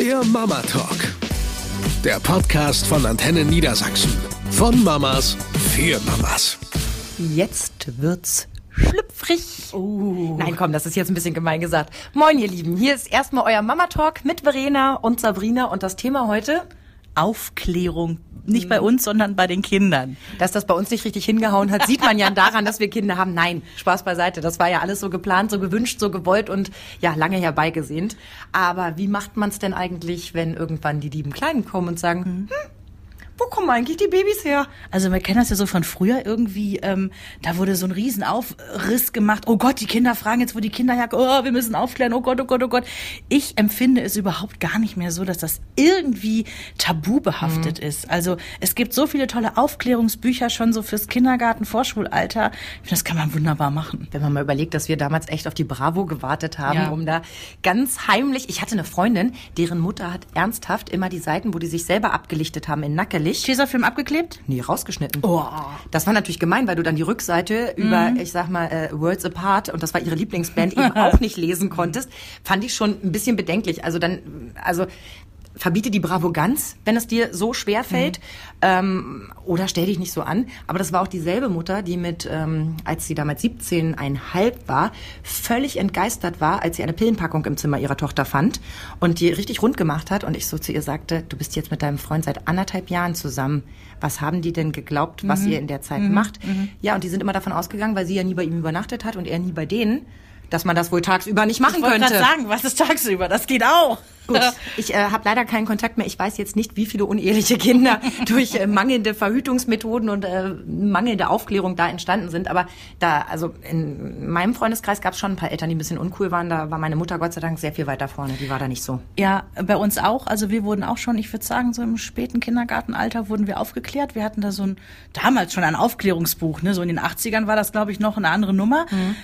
Der Mama Talk. Der Podcast von Antenne Niedersachsen. Von Mamas für Mamas. Jetzt wird's schlüpfrig. Oh. Nein, komm, das ist jetzt ein bisschen gemein gesagt. Moin, ihr Lieben. Hier ist erstmal euer Mama Talk mit Verena und Sabrina und das Thema heute Aufklärung. Nicht bei uns, sondern bei den Kindern. Dass das bei uns nicht richtig hingehauen hat, sieht man ja daran, dass wir Kinder haben. Nein, Spaß beiseite. Das war ja alles so geplant, so gewünscht, so gewollt und ja, lange herbeigesehnt. Aber wie macht man es denn eigentlich, wenn irgendwann die lieben Kleinen kommen und sagen, hm, wo kommen eigentlich die Babys her? Also wir kennen das ja so von früher irgendwie, ähm, da wurde so ein Riesenaufriss gemacht. Oh Gott, die Kinder fragen jetzt, wo die Kinder herkommen. Oh, wir müssen aufklären. Oh Gott, oh Gott, oh Gott. Ich empfinde es überhaupt gar nicht mehr so, dass das irgendwie tabu behaftet mhm. ist. Also es gibt so viele tolle Aufklärungsbücher schon so fürs Kindergarten, Vorschulalter. Das kann man wunderbar machen. Wenn man mal überlegt, dass wir damals echt auf die Bravo gewartet haben, ja. um da ganz heimlich, ich hatte eine Freundin, deren Mutter hat ernsthaft immer die Seiten, wo die sich selber abgelichtet haben in Nackeli nicht. Tesafilm abgeklebt? Nee, rausgeschnitten. Oh. Das war natürlich gemein, weil du dann die Rückseite mhm. über, ich sag mal, äh, Worlds Apart, und das war ihre Lieblingsband, eben auch nicht lesen konntest. Fand ich schon ein bisschen bedenklich. Also dann, also verbiete die Bravo ganz, wenn es dir so schwer fällt. Mhm. Ähm, oder stell dich nicht so an. Aber das war auch dieselbe Mutter, die mit, ähm, als sie damals 17,5 war, völlig entgeistert war, als sie eine Pillenpackung im Zimmer ihrer Tochter fand und die richtig rund gemacht hat. Und ich so zu ihr sagte, du bist jetzt mit deinem Freund seit anderthalb Jahren zusammen. Was haben die denn geglaubt, was mhm. ihr in der Zeit mhm. macht? Mhm. Ja, und die sind immer davon ausgegangen, weil sie ja nie bei ihm übernachtet hat und er nie bei denen, dass man das wohl tagsüber nicht machen ich könnte. Ich sagen, was ist tagsüber? Das geht auch. Gut, ich äh, habe leider keinen Kontakt mehr. Ich weiß jetzt nicht, wie viele uneheliche Kinder durch äh, mangelnde Verhütungsmethoden und äh, mangelnde Aufklärung da entstanden sind. Aber da, also in meinem Freundeskreis gab es schon ein paar Eltern, die ein bisschen uncool waren. Da war meine Mutter Gott sei Dank sehr viel weiter vorne. Die war da nicht so. Ja, bei uns auch. Also wir wurden auch schon, ich würde sagen, so im späten Kindergartenalter wurden wir aufgeklärt. Wir hatten da so ein, damals schon ein Aufklärungsbuch. Ne? So in den 80ern war das, glaube ich, noch eine andere Nummer. Mhm.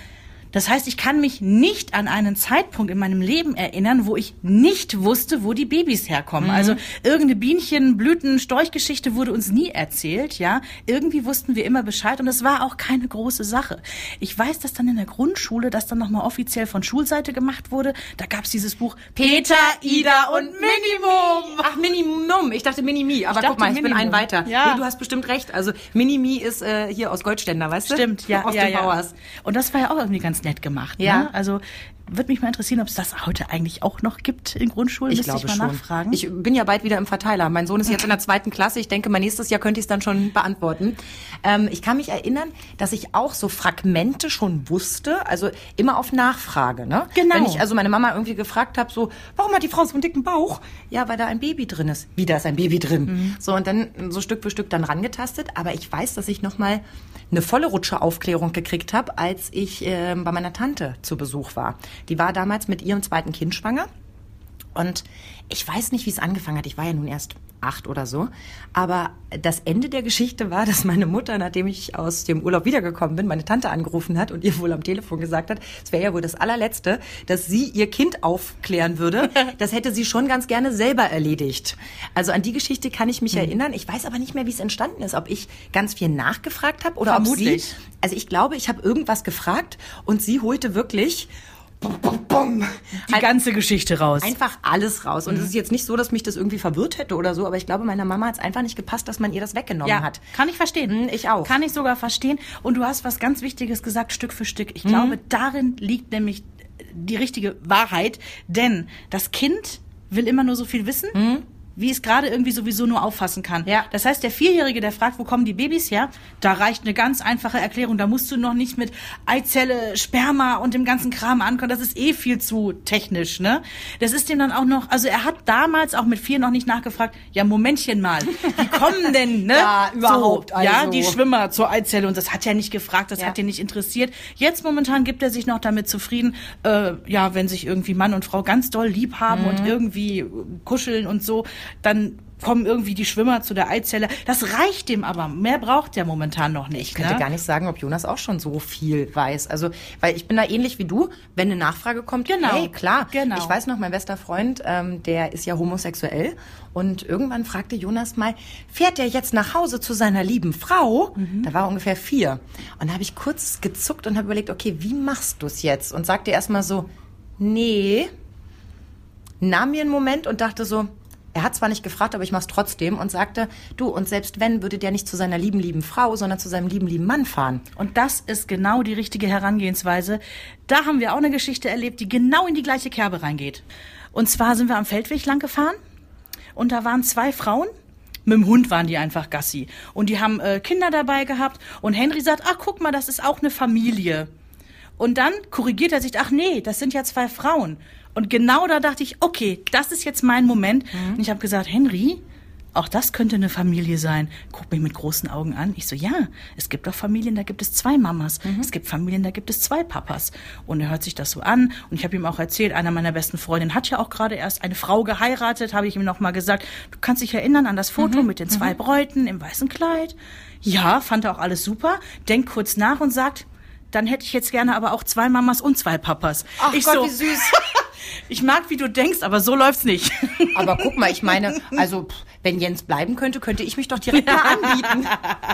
Das heißt, ich kann mich nicht an einen Zeitpunkt in meinem Leben erinnern, wo ich nicht wusste, wo die Babys herkommen. Mhm. Also irgendeine Bienchen, Blüten, Storchgeschichte wurde uns nie erzählt, ja. Irgendwie wussten wir immer Bescheid und es war auch keine große Sache. Ich weiß, dass dann in der Grundschule das dann nochmal offiziell von Schulseite gemacht wurde. Da gab es dieses Buch Peter, Ida und Minimum. Ach, Minimum. Ich dachte Minimi. Aber guck mal, ich Minimum. bin ein weiter. Ja. Nee, du hast bestimmt recht. Also Minimi ist äh, hier aus Goldständer, weißt du? Stimmt, ja. Aus ja, dem ja. Bauers. Und das war ja auch irgendwie ganz ganz nett gemacht. Ja. Ne? Also würde mich mal interessieren, ob es das heute eigentlich auch noch gibt in Grundschulen. Ich glaube ich mal schon. nachfragen. Ich bin ja bald wieder im Verteiler. Mein Sohn ist jetzt in der zweiten Klasse. Ich denke, mein nächstes Jahr könnte ich es dann schon beantworten. Ähm, ich kann mich erinnern, dass ich auch so Fragmente schon wusste, also immer auf Nachfrage. Ne? Genau. Wenn ich also meine Mama irgendwie gefragt habe, so, warum hat die Frau so einen dicken Bauch? Ja, weil da ein Baby drin ist. Wieder ist ein Baby drin. Mhm. So und dann so Stück für Stück dann rangetastet. Aber ich weiß, dass ich noch mal eine volle Rutsche Aufklärung gekriegt habe, als ich äh, bei meiner Tante zu Besuch war. Die war damals mit ihrem zweiten Kind schwanger. Und ich weiß nicht, wie es angefangen hat. Ich war ja nun erst acht oder so. Aber das Ende der Geschichte war, dass meine Mutter, nachdem ich aus dem Urlaub wiedergekommen bin, meine Tante angerufen hat und ihr wohl am Telefon gesagt hat, es wäre ja wohl das allerletzte, dass sie ihr Kind aufklären würde. Das hätte sie schon ganz gerne selber erledigt. Also an die Geschichte kann ich mich mhm. erinnern. Ich weiß aber nicht mehr, wie es entstanden ist. Ob ich ganz viel nachgefragt habe oder Vermutlich. ob sie. Also ich glaube, ich habe irgendwas gefragt und sie holte wirklich die halt ganze Geschichte raus. Einfach alles raus. Und mhm. es ist jetzt nicht so, dass mich das irgendwie verwirrt hätte oder so, aber ich glaube, meiner Mama hat es einfach nicht gepasst, dass man ihr das weggenommen ja, hat. Kann ich verstehen. Mhm, ich auch. Kann ich sogar verstehen. Und du hast was ganz Wichtiges gesagt, Stück für Stück. Ich mhm. glaube, darin liegt nämlich die richtige Wahrheit, denn das Kind will immer nur so viel wissen. Wie es gerade irgendwie sowieso nur auffassen kann. Ja. Das heißt, der Vierjährige, der fragt, wo kommen die Babys her, da reicht eine ganz einfache Erklärung. Da musst du noch nicht mit Eizelle, Sperma und dem ganzen Kram ankommen. Das ist eh viel zu technisch, ne? Das ist dem dann auch noch, also er hat damals auch mit vier noch nicht nachgefragt, ja, Momentchen mal, wie kommen denn, ne? ja, überhaupt. So, also. Ja, die Schwimmer zur Eizelle und das hat er nicht gefragt, das ja. hat ihn nicht interessiert. Jetzt momentan gibt er sich noch damit zufrieden, äh, ja, wenn sich irgendwie Mann und Frau ganz doll lieb haben mhm. und irgendwie kuscheln und so, dann kommen irgendwie die Schwimmer zu der Eizelle. Das reicht dem aber. Mehr braucht der momentan noch nicht. Ich könnte ne? gar nicht sagen, ob Jonas auch schon so viel weiß. Also, weil ich bin da ähnlich wie du. Wenn eine Nachfrage kommt, genau. hey, klar. Genau. Ich weiß noch, mein bester Freund, ähm, der ist ja homosexuell. Und irgendwann fragte Jonas mal, fährt er jetzt nach Hause zu seiner lieben Frau? Mhm. Da war er ungefähr vier. Und da habe ich kurz gezuckt und habe überlegt, okay, wie machst du es jetzt? Und sagte erst mal so, nee, nahm mir einen Moment und dachte so, er hat zwar nicht gefragt, aber ich mach's trotzdem und sagte, du, und selbst wenn, würde der nicht zu seiner lieben, lieben Frau, sondern zu seinem lieben, lieben Mann fahren. Und das ist genau die richtige Herangehensweise. Da haben wir auch eine Geschichte erlebt, die genau in die gleiche Kerbe reingeht. Und zwar sind wir am Feldweg lang gefahren und da waren zwei Frauen. Mit dem Hund waren die einfach Gassi. Und die haben äh, Kinder dabei gehabt. Und Henry sagt, ach guck mal, das ist auch eine Familie. Und dann korrigiert er sich, ach nee, das sind ja zwei Frauen. Und genau da dachte ich, okay, das ist jetzt mein Moment. Mhm. Und ich habe gesagt, Henry, auch das könnte eine Familie sein. Guck mich mit großen Augen an. Ich so, ja, es gibt doch Familien, da gibt es zwei Mamas. Mhm. Es gibt Familien, da gibt es zwei Papas. Und er hört sich das so an. Und ich habe ihm auch erzählt, einer meiner besten Freundinnen hat ja auch gerade erst eine Frau geheiratet, habe ich ihm noch mal gesagt. Du kannst dich erinnern an das Foto mhm. mit den zwei mhm. Bräuten im weißen Kleid. Ja, fand er auch alles super. Denkt kurz nach und sagt, dann hätte ich jetzt gerne aber auch zwei Mamas und zwei Papas. Ach ich Gott, so, wie süß. ich mag, wie du denkst, aber so läuft's nicht. Aber guck mal, ich meine, also wenn Jens bleiben könnte, könnte ich mich doch direkt mal anbieten.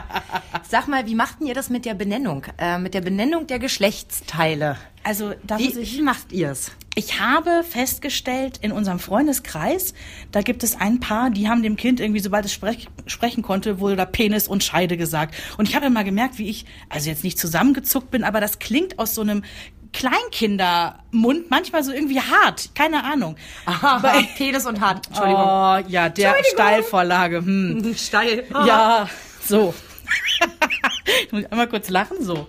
Sag mal, wie machten ihr das mit der Benennung? Äh, mit der Benennung der Geschlechtsteile? Also da Wie, ich, wie macht ihr's? ich habe festgestellt in unserem Freundeskreis, da gibt es ein Paar, die haben dem Kind irgendwie, sobald es sprech, sprechen konnte, wurde da Penis und Scheide gesagt. Und ich habe immer gemerkt, wie ich, also jetzt nicht zusammengezuckt bin, aber das klingt aus so einem Kleinkindermund manchmal so irgendwie hart, keine Ahnung. Bei Penis und Hart. Entschuldigung. Oh, ja, der. Steilvorlage. Hm. Steil. Ja, so. ich muss einmal kurz lachen, so.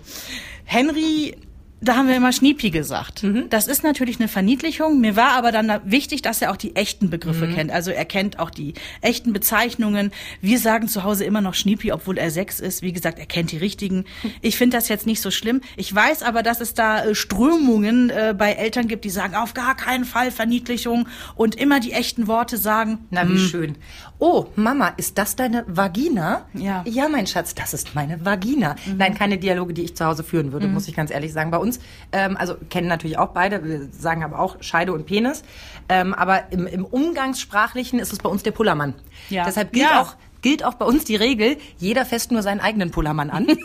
Henry, da haben wir immer Schniepi gesagt. Das ist natürlich eine Verniedlichung. Mir war aber dann wichtig, dass er auch die echten Begriffe kennt. Also er kennt auch die echten Bezeichnungen. Wir sagen zu Hause immer noch Schniepi, obwohl er sechs ist. Wie gesagt, er kennt die richtigen. Ich finde das jetzt nicht so schlimm. Ich weiß aber, dass es da äh, Strömungen äh, bei Eltern gibt, die sagen, auf gar keinen Fall Verniedlichung und immer die echten Worte sagen. Na, wie schön. Oh, Mama, ist das deine Vagina? Ja. Ja, mein Schatz, das ist meine Vagina. Nein, keine Dialoge, die ich zu Hause führen würde, muss ich ganz ehrlich sagen. Bei uns, ähm, also kennen natürlich auch beide, wir sagen aber auch Scheide und Penis. Ähm, aber im, im Umgangssprachlichen ist es bei uns der Pullermann. Ja. Deshalb gilt Ja. auch gilt auch bei uns die Regel, jeder fässt nur seinen eigenen Pullermann an.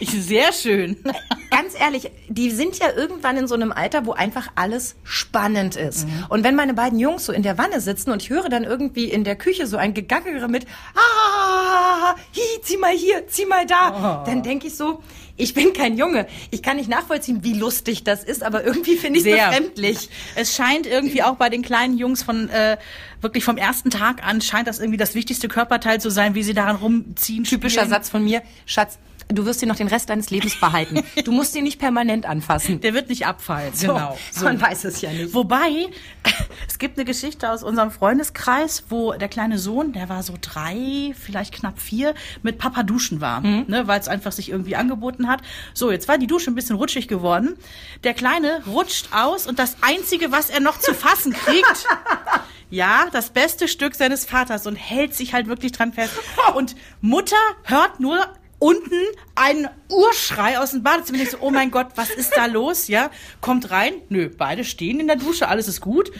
Ich, sehr schön. Ganz ehrlich, die sind ja irgendwann in so einem Alter, wo einfach alles spannend ist. Und wenn meine beiden Jungs so in der Wanne sitzen und ich höre dann irgendwie in der Küche so ein Gegackere mit, ah, hi, zieh mal hier, zieh mal da, dann denke ich so, ich bin kein Junge. Ich kann nicht nachvollziehen, wie lustig das ist, aber irgendwie finde ich es befremdlich. Es scheint irgendwie auch bei den kleinen Jungs von äh, wirklich vom ersten Tag an scheint das irgendwie das wichtigste Körperteil zu sein, wie sie daran rumziehen. Typischer spielen. Satz von mir, Schatz, du wirst ihn noch den Rest deines Lebens behalten. Du musst ihn nicht permanent anfassen. Der wird nicht abfallen. So, Genau. Man weiß es ja nicht. Wobei, es gibt eine Geschichte aus unserem Freundeskreis, wo der kleine Sohn, der war so drei, vielleicht knapp vier, mit Papa duschen war, ne, weil es einfach sich irgendwie angeboten hat. So, jetzt war die Dusche ein bisschen rutschig geworden. Der Kleine rutscht aus und das Einzige, was er noch zu fassen kriegt, ja, das beste Stück seines Vaters und hält sich halt wirklich dran fest. Und Mutter hört nur unten einen Urschrei aus dem Badezimmer. Ich so, oh mein Gott, was ist da los? Ja, kommt rein. Nö, beide stehen in der Dusche, alles ist gut.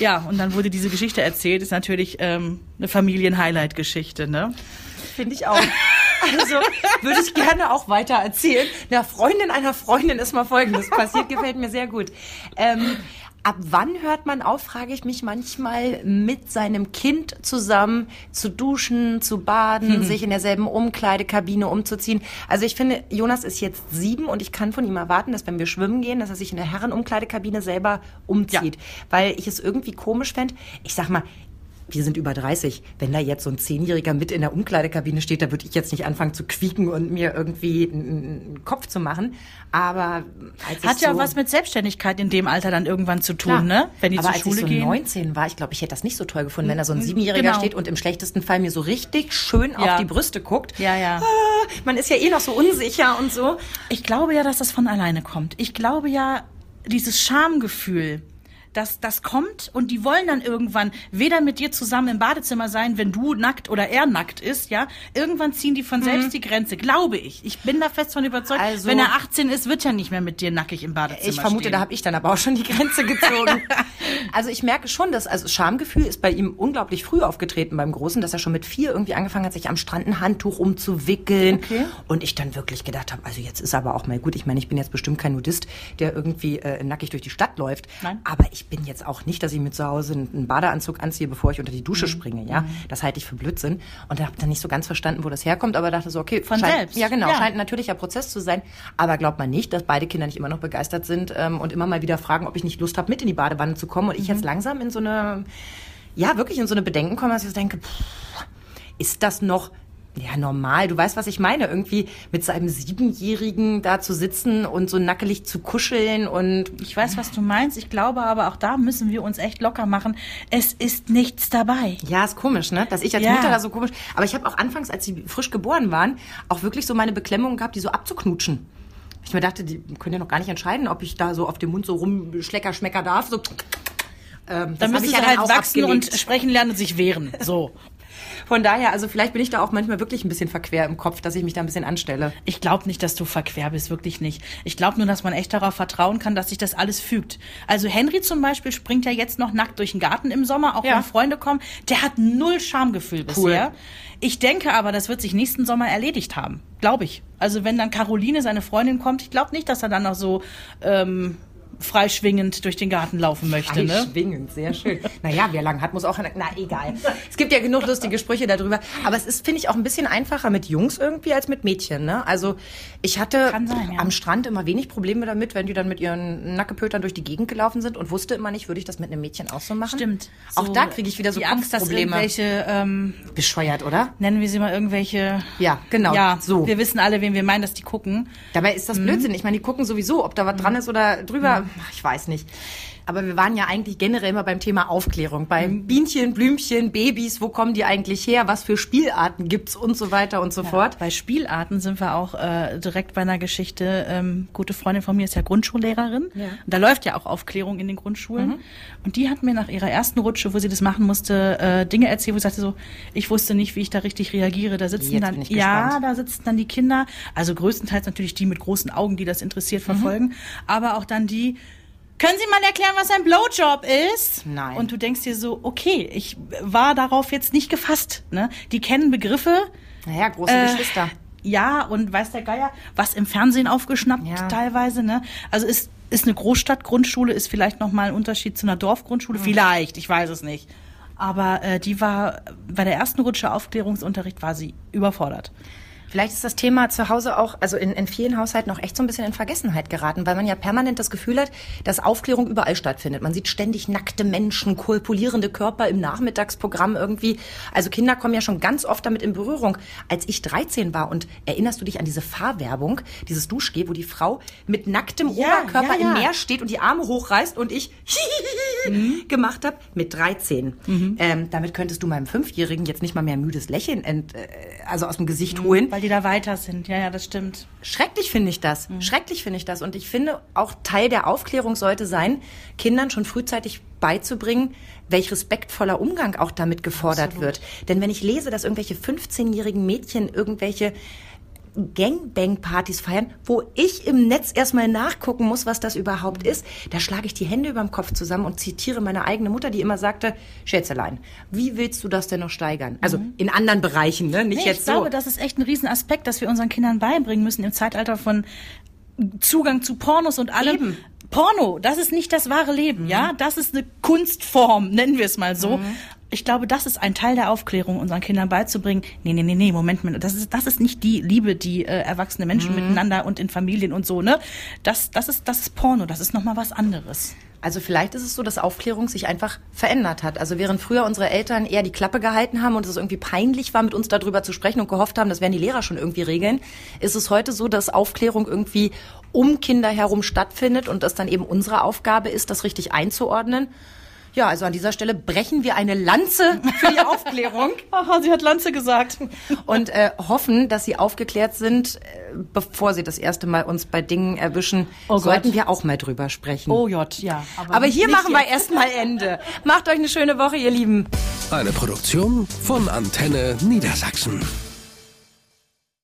Ja, und dann wurde diese Geschichte erzählt. Ist natürlich ähm, eine Familien-Highlight-Geschichte, ne? Finde ich auch. Also würde ich gerne auch weiter erzählen. Einer Freundin einer Freundin ist mal Folgendes passiert, gefällt mir sehr gut. Ähm, ab wann hört man auf, frage ich mich manchmal, mit seinem Kind zusammen zu duschen, zu baden, sich in derselben Umkleidekabine umzuziehen. Also ich finde, Jonas ist jetzt sieben und ich kann von ihm erwarten, dass wenn wir schwimmen gehen, dass er sich in der Herrenumkleidekabine selber umzieht. Weil ich es irgendwie komisch fände. Ich sag mal, wir sind über 30. Wenn da jetzt so ein Zehnjähriger mit in der Umkleidekabine steht, da würde ich jetzt nicht anfangen zu quieken und mir irgendwie einen Kopf zu machen. Aber als Hat ja so, auch was mit Selbstständigkeit in dem Alter dann irgendwann zu tun, Klar. ne? Wenn die Aber zur als Schule ich so gehen. 19 war, ich glaube, ich hätte das nicht so toll gefunden, wenn da so ein Siebenjähriger Genau. steht und im schlechtesten Fall mir so richtig schön auf Ja. die Brüste guckt. Ja, ja. Ah, Man ist ja eh noch so unsicher und so. Ich glaube ja, dass das von alleine kommt. Ich glaube ja, dieses Schamgefühl, das, das kommt und die wollen dann irgendwann weder mit dir zusammen im Badezimmer sein, wenn du nackt oder er nackt ist, ja. Irgendwann ziehen die von selbst die Grenze, glaube ich. Ich bin da fest von überzeugt. Also- wenn er 18 ist, wird er nicht mehr mit dir nackig im Badezimmer Ich vermute, stehen. da habe ich dann aber auch schon die Grenze gezogen. also ich merke schon, dass also Schamgefühl ist bei ihm unglaublich früh aufgetreten beim Großen, dass er schon mit vier irgendwie angefangen hat, sich am Strand ein Handtuch umzuwickeln. Okay. Und ich dann wirklich gedacht habe, also jetzt ist aber auch mal gut. Ich meine, ich bin jetzt bestimmt kein Nudist, der irgendwie äh, nackig durch die Stadt läuft. Nein. Aber ich ich bin jetzt auch nicht, dass ich mir zu Hause einen Badeanzug anziehe, bevor ich unter die Dusche springe, ja. Das halte ich für Blödsinn. Und da habe dann nicht so ganz verstanden, wo das herkommt, aber dachte so, okay, Von scheint, selbst. Ja, genau, Ja. scheint ein natürlicher Prozess zu sein. Aber glaubt man nicht, dass beide Kinder nicht immer noch begeistert sind ähm, und immer mal wieder fragen, ob ich nicht Lust habe, mit in die Badewanne zu kommen. Und ich jetzt langsam in so eine, ja, wirklich in so eine Bedenken komme, dass ich so denke, pff, ist das noch ja, normal. Du weißt, was ich meine. Irgendwie mit seinem Siebenjährigen da zu sitzen und so nackelig zu kuscheln und Ich weiß, was du meinst. Ich glaube aber, auch da müssen wir uns echt locker machen. Es ist nichts dabei. Ja, ist komisch, ne? Dass ich als Ja. Mutter da so komisch. Aber ich habe auch anfangs, als sie frisch geboren waren, auch wirklich so meine Beklemmung gehabt, die so abzuknutschen. Ich mir dachte, die können ja noch gar nicht entscheiden, ob ich da so auf dem Mund so rumschlecker, schmecker darf. So. Ähm, Dann müssen ich sie ja halt wachsen abgelegt. und sprechen lernen und sich wehren. So. Von daher, also vielleicht bin ich da auch manchmal wirklich ein bisschen verquer im Kopf, dass ich mich da ein bisschen anstelle. Ich glaube nicht, dass du verquer bist, wirklich nicht. Ich glaube nur, dass man echt darauf vertrauen kann, dass sich das alles fügt. Also Henry zum Beispiel springt ja jetzt noch nackt durch den Garten im Sommer, auch Ja. wenn Freunde kommen. Der hat null Schamgefühl bisher. Ich denke aber, das wird sich nächsten Sommer erledigt haben. Glaube ich. Also wenn dann Caroline, seine Freundin, kommt, ich glaube nicht, dass er dann noch so ähm, freischwingend durch den Garten laufen möchte. Ne? Schwingend, sehr schön. naja, wer lang hat, muss auch... Na, egal. Es gibt ja genug lustige Sprüche darüber. Aber es ist, finde ich, auch ein bisschen einfacher mit Jungs irgendwie als mit Mädchen. Ne? Also ich hatte sein, ja. am Strand immer wenig Probleme damit, wenn die dann mit ihren Nackepötern durch die Gegend gelaufen sind und wusste immer nicht, würde ich das mit einem Mädchen auch so machen? Stimmt. Auch So da kriege ich wieder so die Angst, dass irgendwelche, ähm, Bescheuert, oder? nennen wir sie mal irgendwelche... Ja, genau. Ja, so. wir wissen alle, wen wir meinen, dass die gucken. Dabei ist das Mhm. Blödsinn. Ich meine, die gucken sowieso, ob da was dran ist oder drüber. Ach, Ich weiß nicht. Aber wir waren ja eigentlich generell immer beim Thema Aufklärung. Bei Mhm. Bienchen, Blümchen, Babys, wo kommen die eigentlich her? Was für Spielarten gibt's und so weiter und so fort. Bei Spielarten sind wir auch äh, direkt bei einer Geschichte. Ähm, gute Freundin von mir ist ja Grundschullehrerin. Ja. Mhm. Und da läuft ja auch Aufklärung in den Grundschulen. Und die hat mir nach ihrer ersten Rutsche, wo sie das machen musste, äh, Dinge erzählt, wo sie sagte so, ich wusste nicht, wie ich da richtig reagiere. Da sitzen Jetzt dann, ja, da sitzen dann die Kinder, also größtenteils natürlich die mit großen Augen, die das interessiert Mhm. verfolgen, aber auch dann die, können Sie mal erklären, was ein Blowjob ist? Nein. Und du denkst dir so, okay, ich war darauf jetzt nicht gefasst. Ne? Die kennen Begriffe, Naja, große Äh, Geschwister. ja, und weiß der Geier, was im Fernsehen aufgeschnappt Ja. teilweise, ne? Also ist, ist eine Großstadtgrundschule, ist vielleicht nochmal ein Unterschied zu einer Dorfgrundschule, vielleicht, ich weiß es nicht. Aber äh, die war, bei der ersten Rutsche Aufklärungsunterricht war sie überfordert. Vielleicht ist das Thema zu Hause auch, also in, in vielen Haushalten auch echt so ein bisschen in Vergessenheit geraten, weil man ja permanent das Gefühl hat, dass Aufklärung überall stattfindet. Man sieht ständig nackte Menschen, korpulierende Körper im Nachmittagsprogramm irgendwie. Also Kinder kommen ja schon ganz oft damit in Berührung. Als ich 13 war und erinnerst du dich an diese Fahrwerbung, dieses Duschgel, wo die Frau mit nacktem Ja, Oberkörper ja, ja. im Meer steht und die Arme hochreißt und ich gemacht habe mit 13. Ähm, damit könntest du meinem Fünfjährigen jetzt nicht mal mehr müdes Lächeln ent, äh, also aus dem Gesicht holen. Weil die da weiter sind. Ja, ja, das stimmt. Schrecklich finde ich das. Schrecklich finde ich das. Und ich finde, auch Teil der Aufklärung sollte sein, Kindern schon frühzeitig beizubringen, welch respektvoller Umgang auch damit gefordert wird. Denn wenn ich lese, dass irgendwelche 15-jährigen Mädchen irgendwelche Gangbang-Partys feiern, wo ich im Netz erstmal nachgucken muss, was das überhaupt ist, da schlage ich die Hände überm Kopf zusammen und zitiere meine eigene Mutter, die immer sagte, Schätzelein, wie willst du das denn noch steigern? Also in anderen Bereichen, ne? nicht Nee, jetzt ich so. glaube, das ist echt ein Riesenaspekt, dass wir unseren Kindern beibringen müssen im Zeitalter von Zugang zu Pornos und allem. Eben. Porno, das ist nicht das wahre Leben, ja? Das ist eine Kunstform, nennen wir es mal so. Ich glaube, das ist ein Teil der Aufklärung, unseren Kindern beizubringen. Nee, nee, nee, nee, Moment mal, das ist, das ist nicht die Liebe, die äh, erwachsene Menschen miteinander und in Familien und so, ne? Das, das ist, das ist Porno, das ist nochmal was anderes. Also vielleicht ist es so, dass Aufklärung sich einfach verändert hat. Also während früher unsere Eltern eher die Klappe gehalten haben und es irgendwie peinlich war, mit uns darüber zu sprechen und gehofft haben, das werden die Lehrer schon irgendwie regeln, ist es heute so, dass Aufklärung irgendwie um Kinder herum stattfindet und das dann eben unsere Aufgabe ist, das richtig einzuordnen. Ja, also an dieser Stelle brechen wir eine Lanze für die Aufklärung Aha, sie hat Lanze gesagt. und äh, hoffen, dass sie aufgeklärt sind, äh, bevor sie das erste Mal uns bei Dingen erwischen. Oh Gott. sollten wir auch mal drüber sprechen. Oh J, ja. Aber hier nicht machen wir jetzt. erstmal Ende. Macht euch eine schöne Woche, ihr Lieben. Eine Produktion von Antenne Niedersachsen.